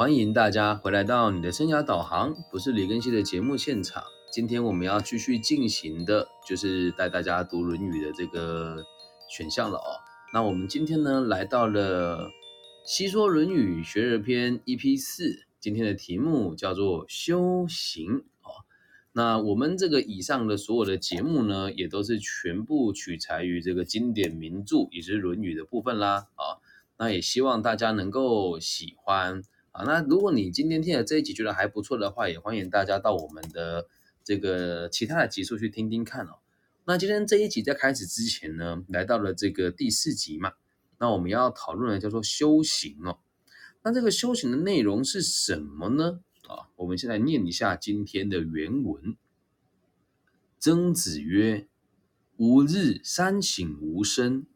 欢迎大家回来到你的生涯导航，不是李根熙的节目现场。今天我们要继续进行的，就是带大家读《论语》的这个选项了哦。那我们今天呢，来到了《西说论语学而篇》EP 四，今天的题目叫做修行哦。那我们这个以上的所有的节目呢，也都是全部取材于这个经典名著，以及《论语》的部分啦啊。那也希望大家能够喜欢啊。那如果你今天听了这一集觉得还不错的话，也欢迎大家到我们的这个其他的集数去听听看哦。那今天这一集在开始之前呢，来到了这个第四集嘛，那我们要讨论的叫做修行哦。那这个修行的内容是什么呢？啊，我们先来念一下今天的原文。曾子曰：“吾日三省吾身：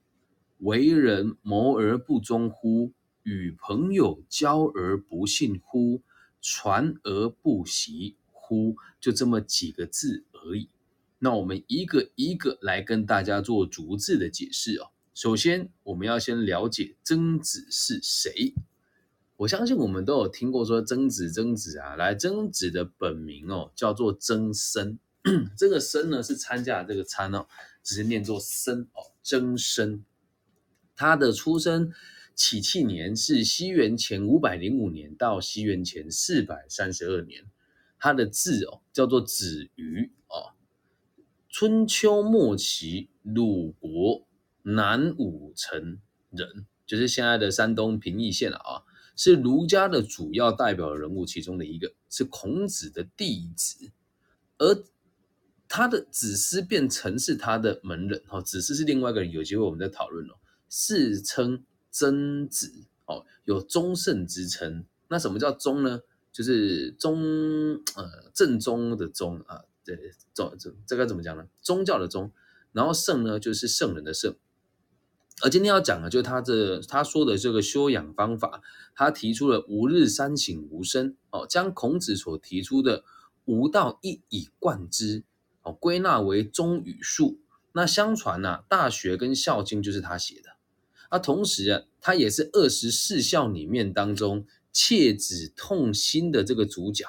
为人谋而不忠乎？与朋友交而不信乎？传而不习乎？”就这么几个字而已。那我们一个一个来跟大家做逐字的解释哦。首先，我们要先了解曾子是谁。我相信我们都有听过说曾子，曾子啊，来，曾子的本名哦叫做曾参，这个参呢是参加这个参哦，只是念作参哦，曾参。他的出生起庆年是西元前五百零五年到西元前四百三十二年。他的字哦叫做子瑜哦。春秋末期，鲁国南武城人，就是现在的山东平邑县了啊，是儒家的主要代表人物其中的一个，是孔子的弟子，而他的子思变成是他的门人哈，子思是另外一个人，有机会我们再讨论哦。世称曾子哦，有宗圣之称。那什么叫宗呢？就是宗呃正宗的宗啊。对，宗这这该怎么讲呢？宗教的宗，然后圣呢，就是圣人的圣。而今天要讲的，就是他这他说的这个修养方法，他提出了吾日三省吾身哦，将孔子所提出的吾道一以贯之哦，归纳为忠与术。那相传呢，《大学》跟《孝经》就是他写的。那同时啊，他也是二十四孝里面当中切子痛心的这个主角。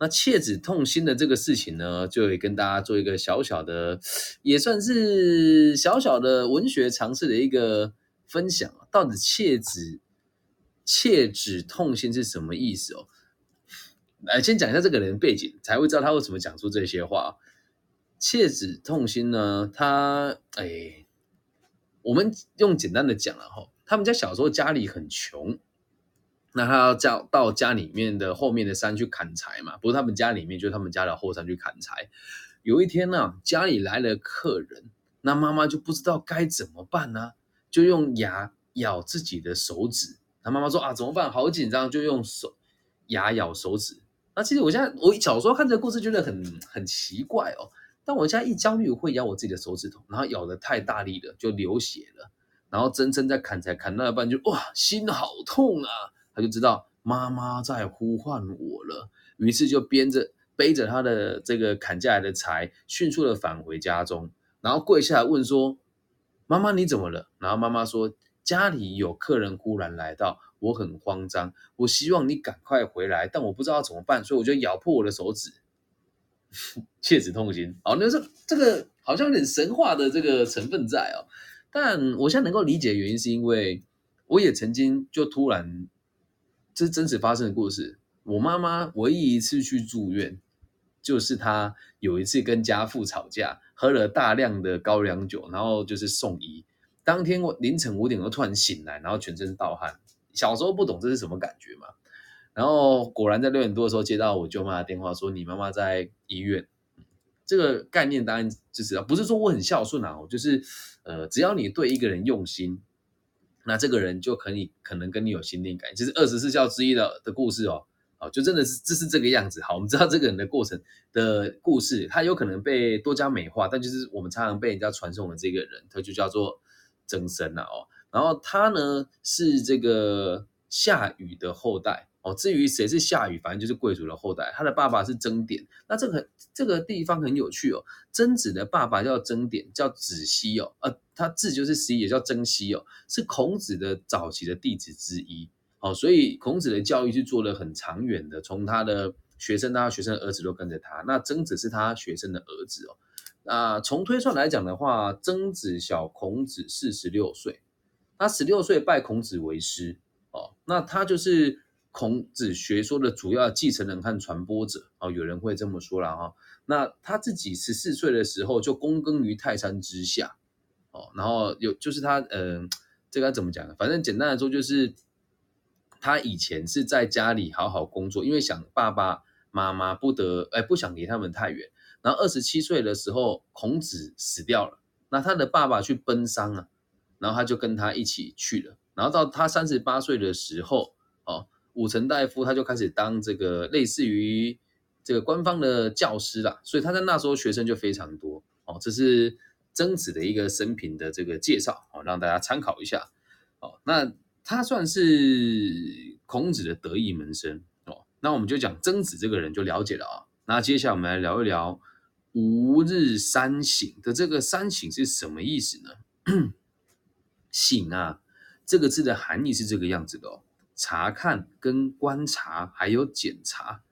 那切子痛心的这个事情呢，就会跟大家做一个小小的，也算是小小的文学常识的一个分享。到底切子切子痛心是什么意思哦？来，先讲一下这个人背景，才会知道他为什么讲出这些话。切子痛心呢，他哎，我们用简单的讲了哈，他们家小时候家里很穷。那他要叫到家里面的后面的山去砍柴嘛？不是他们家里面，就是他们家的后山去砍柴。有一天呢，家里来了客人，那妈妈就不知道该怎么办呢，就用牙咬自己的手指。他妈妈说啊，怎么办？好紧张，就用手牙咬手指。那其实我现在我小时候看这个故事觉得很很奇怪哦，但我现在一焦虑会咬我自己的手指头，然后咬的太大力了就流血了，然后真正在砍柴砍到一半就哇，心好痛啊！他就知道妈妈在呼唤我了，于是就编着背着他的这个砍下来的柴，迅速的返回家中，然后跪下来问说：“妈妈你怎么了？”然后妈妈说：“家里有客人忽然来到，我很慌张，我希望你赶快回来，但我不知道怎么办，所以我就咬破我的手指，切齿痛心。”哦，那是这个好像有点神话的这个成分在哦，但我现在能够理解原因，是因为我也曾经就突然。这是真实发生的故事。我妈妈唯一一次去住院，就是她有一次跟家父吵架，喝了大量的高粱酒，然后就是送医。当天我凌晨五点钟突然醒来，然后全身盗汗。小时候不懂这是什么感觉嘛。然后果然在六点多的时候接到我舅妈的电话，说你妈妈在医院。这个概念当然就是不是说我很孝顺啊，我就是呃，只要你对一个人用心。那这个人就可以可能跟你有心灵感应，这是二十四孝之一的的故事哦，好，就真的是这是这个样子。好，我们知道这个人的过程的故事，他有可能被多加美化，但就是我们常常被人家传颂的这个人，他就叫做曾参了哦。然后他呢是这个夏禹的后代。哦，至于谁是夏禹，反正就是贵族的后代。他的爸爸是曾点，那这个这个地方很有趣哦。曾子的爸爸叫曾点，叫子西哦，呃，他字就是西，也叫曾皙哦，是孔子的早期的弟子之一。哦，所以孔子的教育是做了很长远的，从他的学生到学生的儿子都跟着他。那曾子是他学生的儿子哦。那从推算来讲的话，曾子小孔子四十六岁，他十六岁拜孔子为师哦。那他就是孔子学说的主要继承人和传播者哦。有人会这么说了哈。那他自己十四岁的时候就躬耕于泰山之下哦，然后有就是他嗯，这该怎么讲呢？反正简单来说就是。他以前是在家里好好工作，因为想爸爸妈妈不得，哎，不想离他们太远。然后二十七岁的时候，孔子死掉了，那他的爸爸去奔丧啊，然后他就跟他一起去了。然后到他三十八岁的时候，哦，武臣大夫他就开始当这个类似于这个官方的教师啦，所以他在那时候学生就非常多哦。这是曾子的一个生平的这个介绍哦，让大家参考一下哦。那。他算是孔子的得意门生哦，那我们就讲曾子这个人就了解了啊。那接下来我们来聊一聊“吾日三省”的这个“三省”是什么意思呢？“ 省”啊，这个字的含义是这个样子的哦：查看、跟观察，还有检查。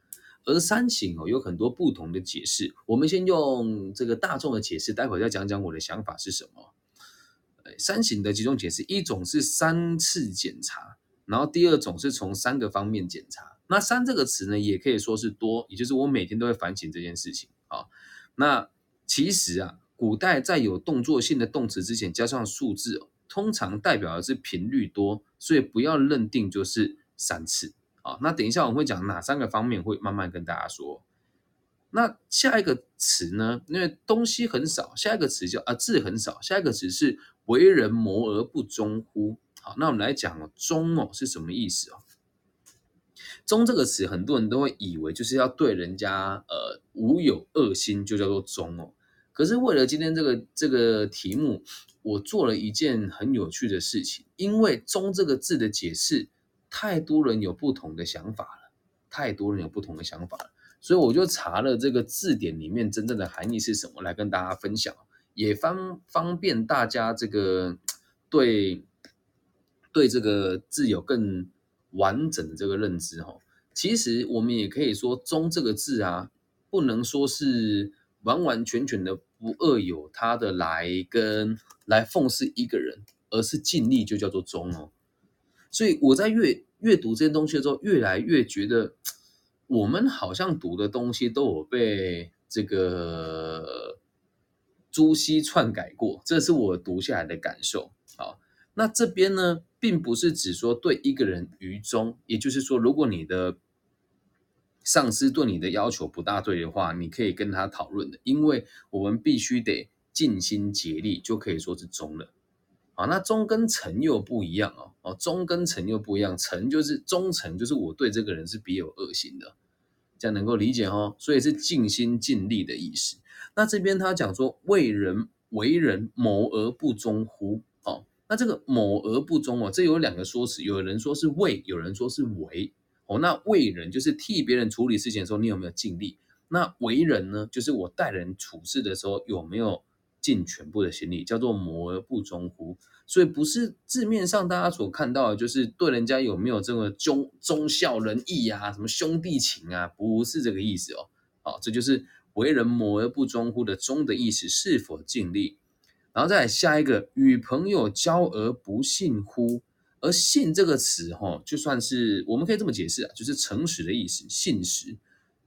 而“三省”哦，有很多不同的解释。我们先用这个大众的解释，待会再讲讲我的想法是什么。三省的几种解释，一种是三次检查，然后第二种是从三个方面检查。那三这个词呢，也可以说是多，也就是我每天都会反省这件事情啊。那其实啊，古代在有动作性的动词之前加上数字，通常代表的是频率多，所以不要认定就是三次啊。那等一下我们会讲哪三个方面，会慢慢跟大家说。那下一个词呢？因为东西很少，下一个词叫啊字很少，下一个词是。为人谋而不忠乎？好，那我们来讲哦，忠哦是什么意思哦？忠这个词，很多人都会以为就是要对人家呃无有恶心，就叫做忠哦。可是为了今天这个这个题目，我做了一件很有趣的事情，因为忠这个字的解释，太多人有不同的想法了，太多人有不同的想法了，所以我就查了这个字典里面真正的含义是什么，来跟大家分享。也方方便大家这个对对这个字有更完整的这个认知哈。其实我们也可以说“忠”这个字啊，不能说是完完全全的不恶有它的来跟来奉侍一个人，而是尽力就叫做忠哦。所以我在阅阅读这些东西的时候，越来越觉得我们好像读的东西都有被这个。朱熹篡改过，这是我读下来的感受。好，那这边呢，并不是只说对一个人愚忠，也就是说，如果你的上司对你的要求不大对的话，你可以跟他讨论的，因为我们必须得尽心竭力，就可以说是忠了。啊，那忠跟诚又不一样哦。哦，忠跟诚又不一样，诚就是忠诚，就是我对这个人是别有恶心的，这样能够理解哦。所以是尽心尽力的意思。那这边他讲说，为人为人谋而不忠乎？哦，那这个谋而不忠哦，这有两个说辞，有人说是为，有人说是为。哦，那为人就是替别人处理事情的时候，你有没有尽力？那为人呢，就是我待人处事的时候有没有尽全部的心力，叫做谋而不忠乎？所以不是字面上大家所看到的，就是对人家有没有这个忠忠孝仁义啊，什么兄弟情啊，不是这个意思哦。好，这就是。为人谋而不忠乎的忠的意思是否尽力？然后再下一个与朋友交而不信乎？而信这个词，哈，就算是我们可以这么解释啊，就是诚实的意思，信实，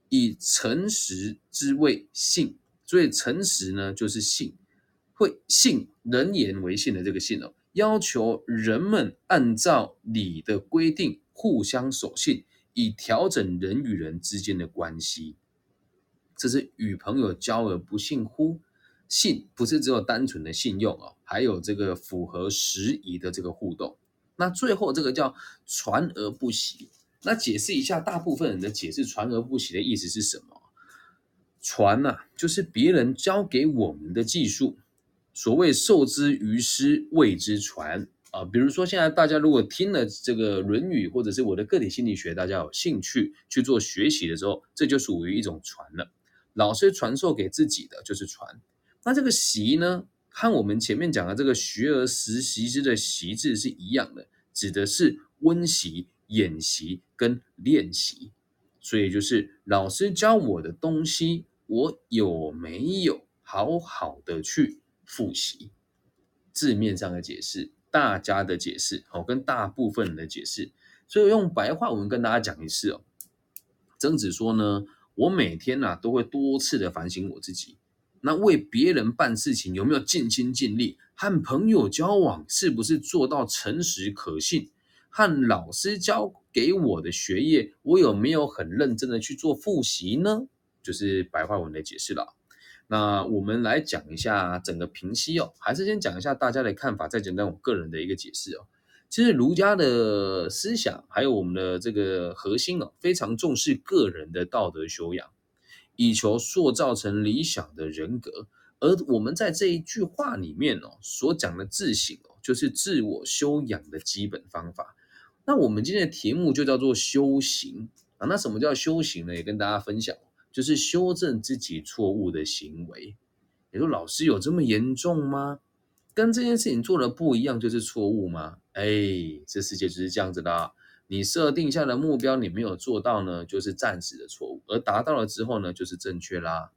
以诚实之谓信，所以诚实呢就是信，会信人言为信的这个信哦，要求人们按照礼的规定互相守信，以调整人与人之间的关系。这是与朋友交而不信乎？信不是只有单纯的信用哦，还有这个符合时宜的这个互动。那最后这个叫传而不习。那解释一下，大部分人的解释传而不习的意思是什么？传呐，就是别人教给我们的技术。所谓授之于师，谓之传啊。比如说现在大家如果听了这个《论语》或者是我的个体心理学，大家有兴趣去做学习的时候，这就属于一种传了。老师传授给自己的就是传，那这个习呢，和我们前面讲的这个学而时习之的习字是一样的，指的是温习演习跟练习。所以就是老师教我的东西，我有没有好好的去复习？字面上的解释，大家的解释，哦，跟大部分人的解释。所以用白话文跟大家讲一次哦。曾子说呢，我每天呐都会多次的反省我自己，那为别人办事情有没有尽心尽力？和朋友交往是不是做到诚实可信？和老师教给我的学业，我有没有很认真的去做复习呢？就是白话文的解释了。那我们来讲一下整个平息哦，还是先讲一下大家的看法，再讲讲我个人的一个解释哦。其实儒家的思想还有我们的这个核心哦，非常重视个人的道德修养，以求塑造成理想的人格。而我们在这一句话里面哦，所讲的自省哦，就是自我修养的基本方法。那我们今天的题目就叫做修行啊。那什么叫修行呢？也跟大家分享，就是修正自己错误的行为。你说老师有这么严重吗？跟这件事情做的不一样就是错误吗？哎，这世界就是这样子的。你设定下的目标你没有做到呢，就是暂时的错误；而达到了之后呢，就是正确啦。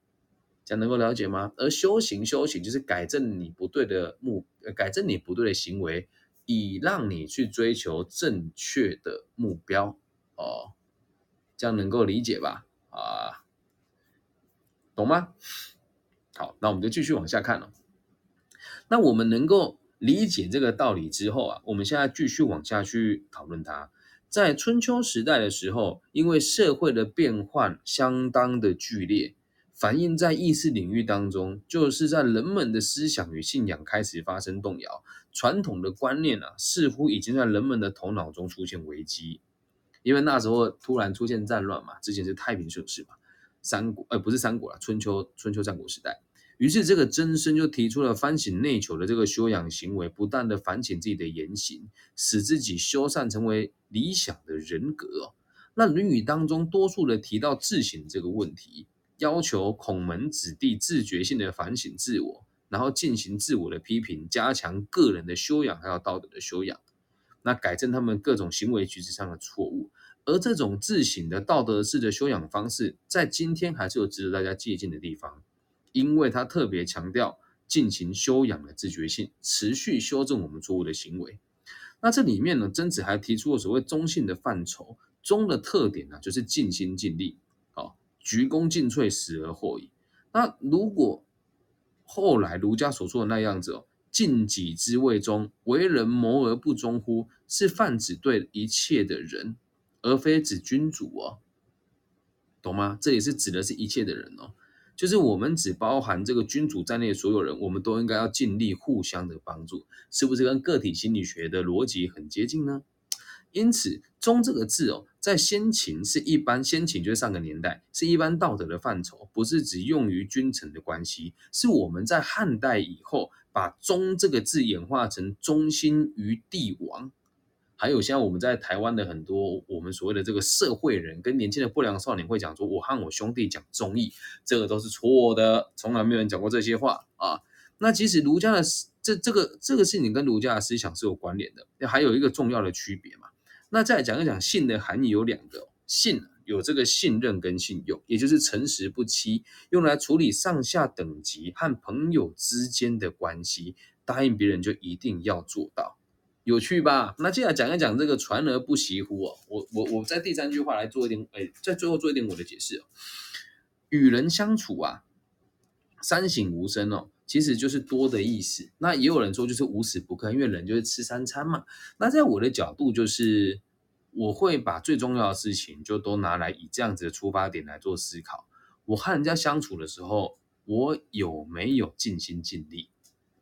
这样能够了解吗？而修行，修行就是改正你不对的目，改正你不对的行为。以让你去追求正确的目标哦，这样能够理解吧？啊，懂吗？好，那我们就继续往下看了。那我们能够理解这个道理之后啊，我们现在继续往下去讨论它。在春秋时代的时候，因为社会的变换相当的剧烈。反映在意识领域当中，就是在人们的思想与信仰开始发生动摇，传统的观念啊，似乎已经在人们的头脑中出现危机。因为那时候突然出现战乱嘛，之前是太平盛世嘛，三国呃不是三国了，春秋春秋战国时代。于是这个曾参就提出了反省内求的这个修养行为，不断的反省自己的言行，使自己修缮成为理想的人格。那《论语》当中多数的提到自省这个问题。要求孔门子弟自觉性的反省自我，然后进行自我的批评，加强个人的修养还有道德的修养，那改正他们各种行为举止上的错误。而这种自省的道德式的修养方式，在今天还是有值得大家借鉴的地方，因为他特别强调进行修养的自觉性，持续修正我们错误的行为。那这里面呢，曾子还提出了所谓中性的范畴，中的特点呢，就是尽心尽力。啊鞠躬尽瘁，死而后已。那如果后来儒家所说的那样子哦，尽己之谓中，为人谋而不忠乎？是泛指对一切的人，而非指君主哦，懂吗？这也是指的是一切的人哦，就是我们只包含这个君主在内的所有人，我们都应该要尽力互相的帮助，是不是跟个体心理学的逻辑很接近呢？因此，忠这个字哦。在先秦是一般，先秦就是上个年代是一般道德的范畴，不是只用于君臣的关系。是我们在汉代以后，把忠这个字演化成忠心于帝王。还有像我们在台湾的很多我们所谓的这个社会人，跟年轻的不良少年会讲说，我和我兄弟讲忠义，这个都是错的，从来没有人讲过这些话啊。那其实儒家的这这个这个事情跟儒家的思想是有关联的，那还有一个重要的区别嘛。那再讲一讲信的含义有两个，信有这个信任跟信用，也就是诚实不欺，用来处理上下等级和朋友之间的关系，答应别人就一定要做到，有趣吧？那接下来讲一讲这个传而不习乎哦，我我我在第三句话来做一点，哎，在最后做一点我的解释哦，与人相处啊，三省吾身哦。其实就是多的意思，那也有人说就是无时不刻，因为人就是吃三餐嘛。那在我的角度，就是我会把最重要的事情就都拿来以这样子的出发点来做思考。我和人家相处的时候，我有没有尽心尽力？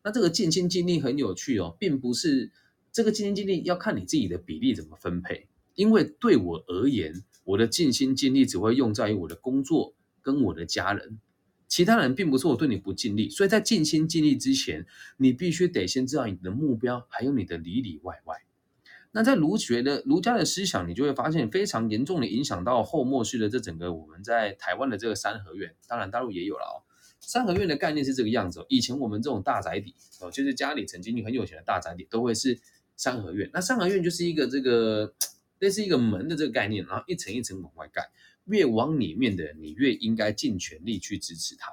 那这个尽心尽力很有趣哦，并不是这个尽心尽力要看你自己的比例怎么分配。因为对我而言，我的尽心尽力只会用在于我的工作跟我的家人。其他人并不是我对你不尽力，所以在尽心尽力之前，你必须得先知道你的目标，还有你的里里外外。那在儒学的儒家的思想，你就会发现非常严重的影响到后末世的这整个我们在台湾的这个三合院，当然大陆也有了哦。三合院的概念是这个样子，以前我们这种大宅邸哦，就是家里曾经很有钱的大宅邸，都会是三合院。那三合院就是一个这个类似一个门的这个概念，然后一层一层往外盖，越往里面的人，你越应该尽全力去支持他。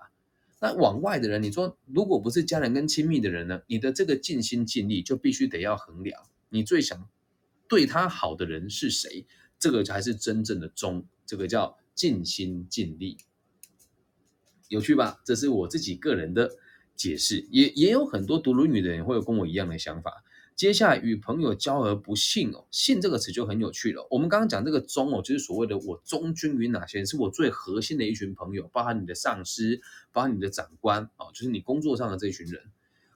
那往外的人，你说如果不是家人跟亲密的人呢？你的这个尽心尽力就必须得要衡量，你最想对他好的人是谁？这个才是真正的忠，这个叫尽心尽力，有趣吧？这是我自己个人的解释，也也有很多读《论语》的人会有跟我一样的想法。接下来与朋友交而不信哦，信这个词就很有趣了。我们刚刚讲这个忠哦，就是所谓的我忠君于哪些人，是我最核心的一群朋友，包含你的上司，包含你的长官哦，就是你工作上的这一群人。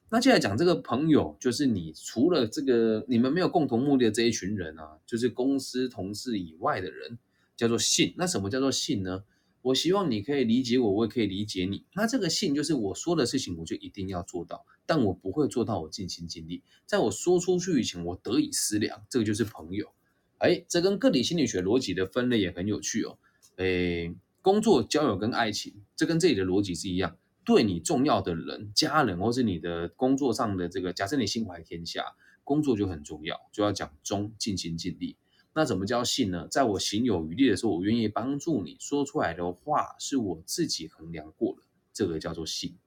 那接下来讲这个朋友，就是你除了这个你们没有共同目的的这一群人啊，就是公司同事以外的人，叫做信。那什么叫做信呢？我希望你可以理解我，我也可以理解你。那这个信就是我说的事情，我就一定要做到，但我不会做到我尽心尽力。在我说出去以前，我得以思量，这个就是朋友。哎，这跟个体心理学逻辑的分类也很有趣哦。哎，工作、交友跟爱情，这跟这里的逻辑是一样。对你重要的人、家人，或是你的工作上的这个，假设你心怀天下，工作就很重要，就要讲忠，尽心尽力。那怎么叫信呢？在我行有余力的时候，我愿意帮助你说出来的话是我自己衡量过的，这个叫做信。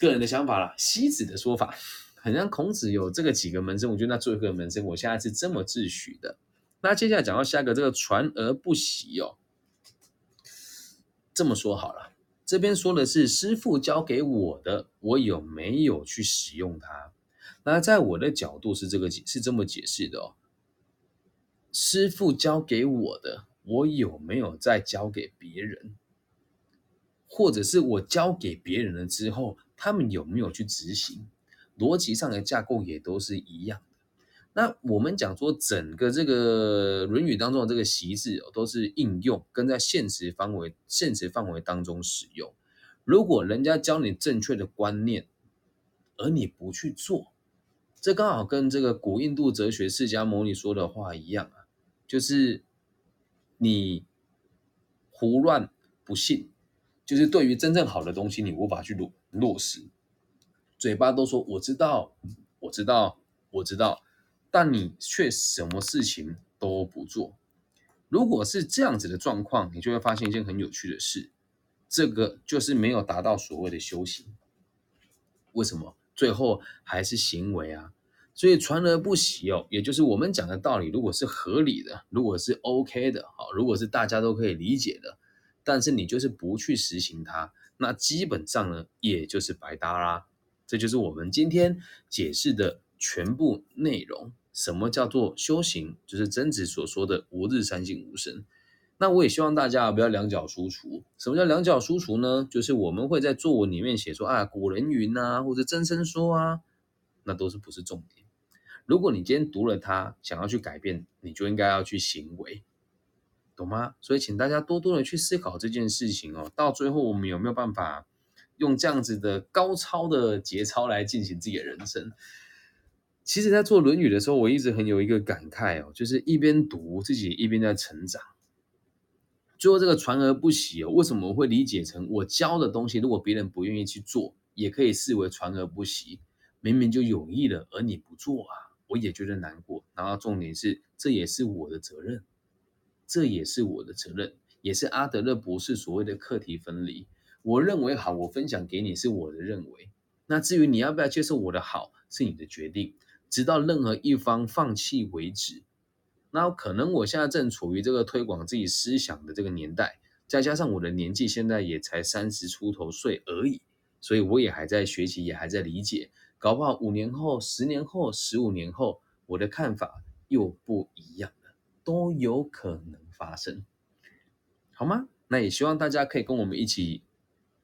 个人的想法啦，西子的说法，好像孔子有这个几个门生，我觉得那最后一个门生，我现在是这么自诩的。那接下来讲到下一个，这个传而不习哦，这么说好了，这边说的是师傅教给我的，我有没有去使用它？那在我的角度是这个解，是这么解释的哦。师傅教给我的，我有没有再教给别人？或者是我教给别人了之后，他们有没有去执行？逻辑上的架构也都是一样的。那我们讲说，整个这个《论语》当中的这个习字哦，都是应用跟在现实范围、现实范围当中使用。如果人家教你正确的观念，而你不去做，这刚好跟这个古印度哲学释迦牟尼说的话一样啊。就是你胡乱不信，就是对于真正好的东西，你无法去落落实，嘴巴都说我知道，我知道，我知道，但你却什么事情都不做。如果是这样子的状况，你就会发现一件很有趣的事，这个就是没有达到所谓的修行。为什么？最后还是行为啊。所以传而不习哦，也就是我们讲的道理，如果是合理的，如果是 OK 的，好，如果是大家都可以理解的，但是你就是不去实行它，那基本上呢，也就是白搭啦。这就是我们今天解释的全部内容。什么叫做修行？就是曾子所说的“吾日三省吾身”。那我也希望大家不要两脚输出。什么叫两脚输出呢？就是我们会在作文里面写说啊，古人云啊，或者曾参说啊，那都是不是重点。如果你今天读了它，想要去改变，你就应该要去行为，懂吗？所以请大家多多的去思考这件事情哦。到最后，我们有没有办法用这样子的高超的节操来进行自己的人生？其实，在做《论语》的时候，我一直很有一个感慨哦，就是一边读自己，一边在成长。最后，这个传而不习哦，为什么我会理解成我教的东西，如果别人不愿意去做，也可以视为传而不习？明明就有意了，而你不做啊？我也觉得难过，然后重点是，这也是我的责任，这也是我的责任，也是阿德勒博士所谓的课题分离。我认为好，我分享给你是我的认为，那至于你要不要接受我的好，是你的决定，直到任何一方放弃为止。那可能我现在正处于这个推广自己思想的这个年代，再加上我的年纪现在也才三十出头岁而已，所以我也还在学习，也还在理解。搞不好五年后、十年后、十五年后，我的看法又不一样了，都有可能发生，好吗？那也希望大家可以跟我们一起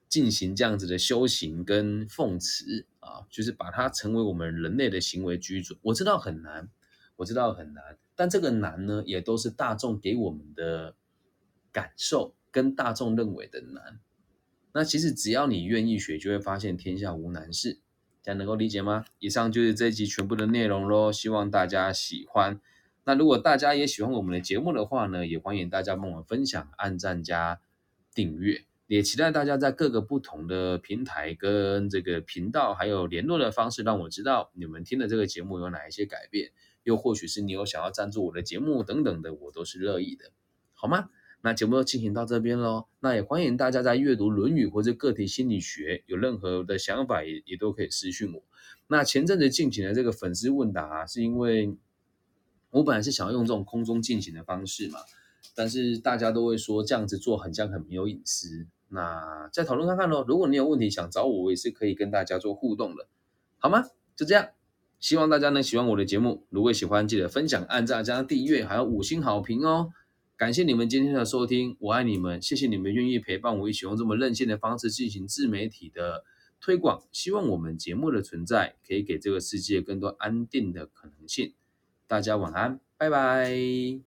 进行这样子的修行跟奉持啊，就是把它成为我们人类的行为基准。我知道很难，我知道很难，但这个难呢，也都是大众给我们的感受跟大众认为的难。那其实只要你愿意学，就会发现天下无难事。这样能够理解吗？以上就是这一集全部的内容喽，希望大家喜欢。那如果大家也喜欢我们的节目的话呢，也欢迎大家帮我分享、按赞加订阅。也期待大家在各个不同的平台跟这个频道，还有联络的方式，让我知道你们听的这个节目有哪一些改变。又或许是你有想要赞助我的节目等等的，我都是乐意的，好吗？那节目就进行到这边喽。那也欢迎大家在阅读《论语》或者个体心理学有任何的想法，也也都可以私讯我。那前阵子进行的这个粉丝问答，是因为我本来是想要用这种空中进行的方式嘛，但是大家都会说这样子做很像很没有隐私。那再讨论看看喽。如果你有问题想找我，我也是可以跟大家做互动的，好吗？就这样，希望大家能喜欢我的节目。如果喜欢，记得分享、按赞、加订阅，还有五星好评哦。感谢你们今天的收听，我爱你们，谢谢你们愿意陪伴我一起用这么任性的方式进行自媒体的推广。希望我们节目的存在可以给这个世界更多安定的可能性。大家晚安，拜拜。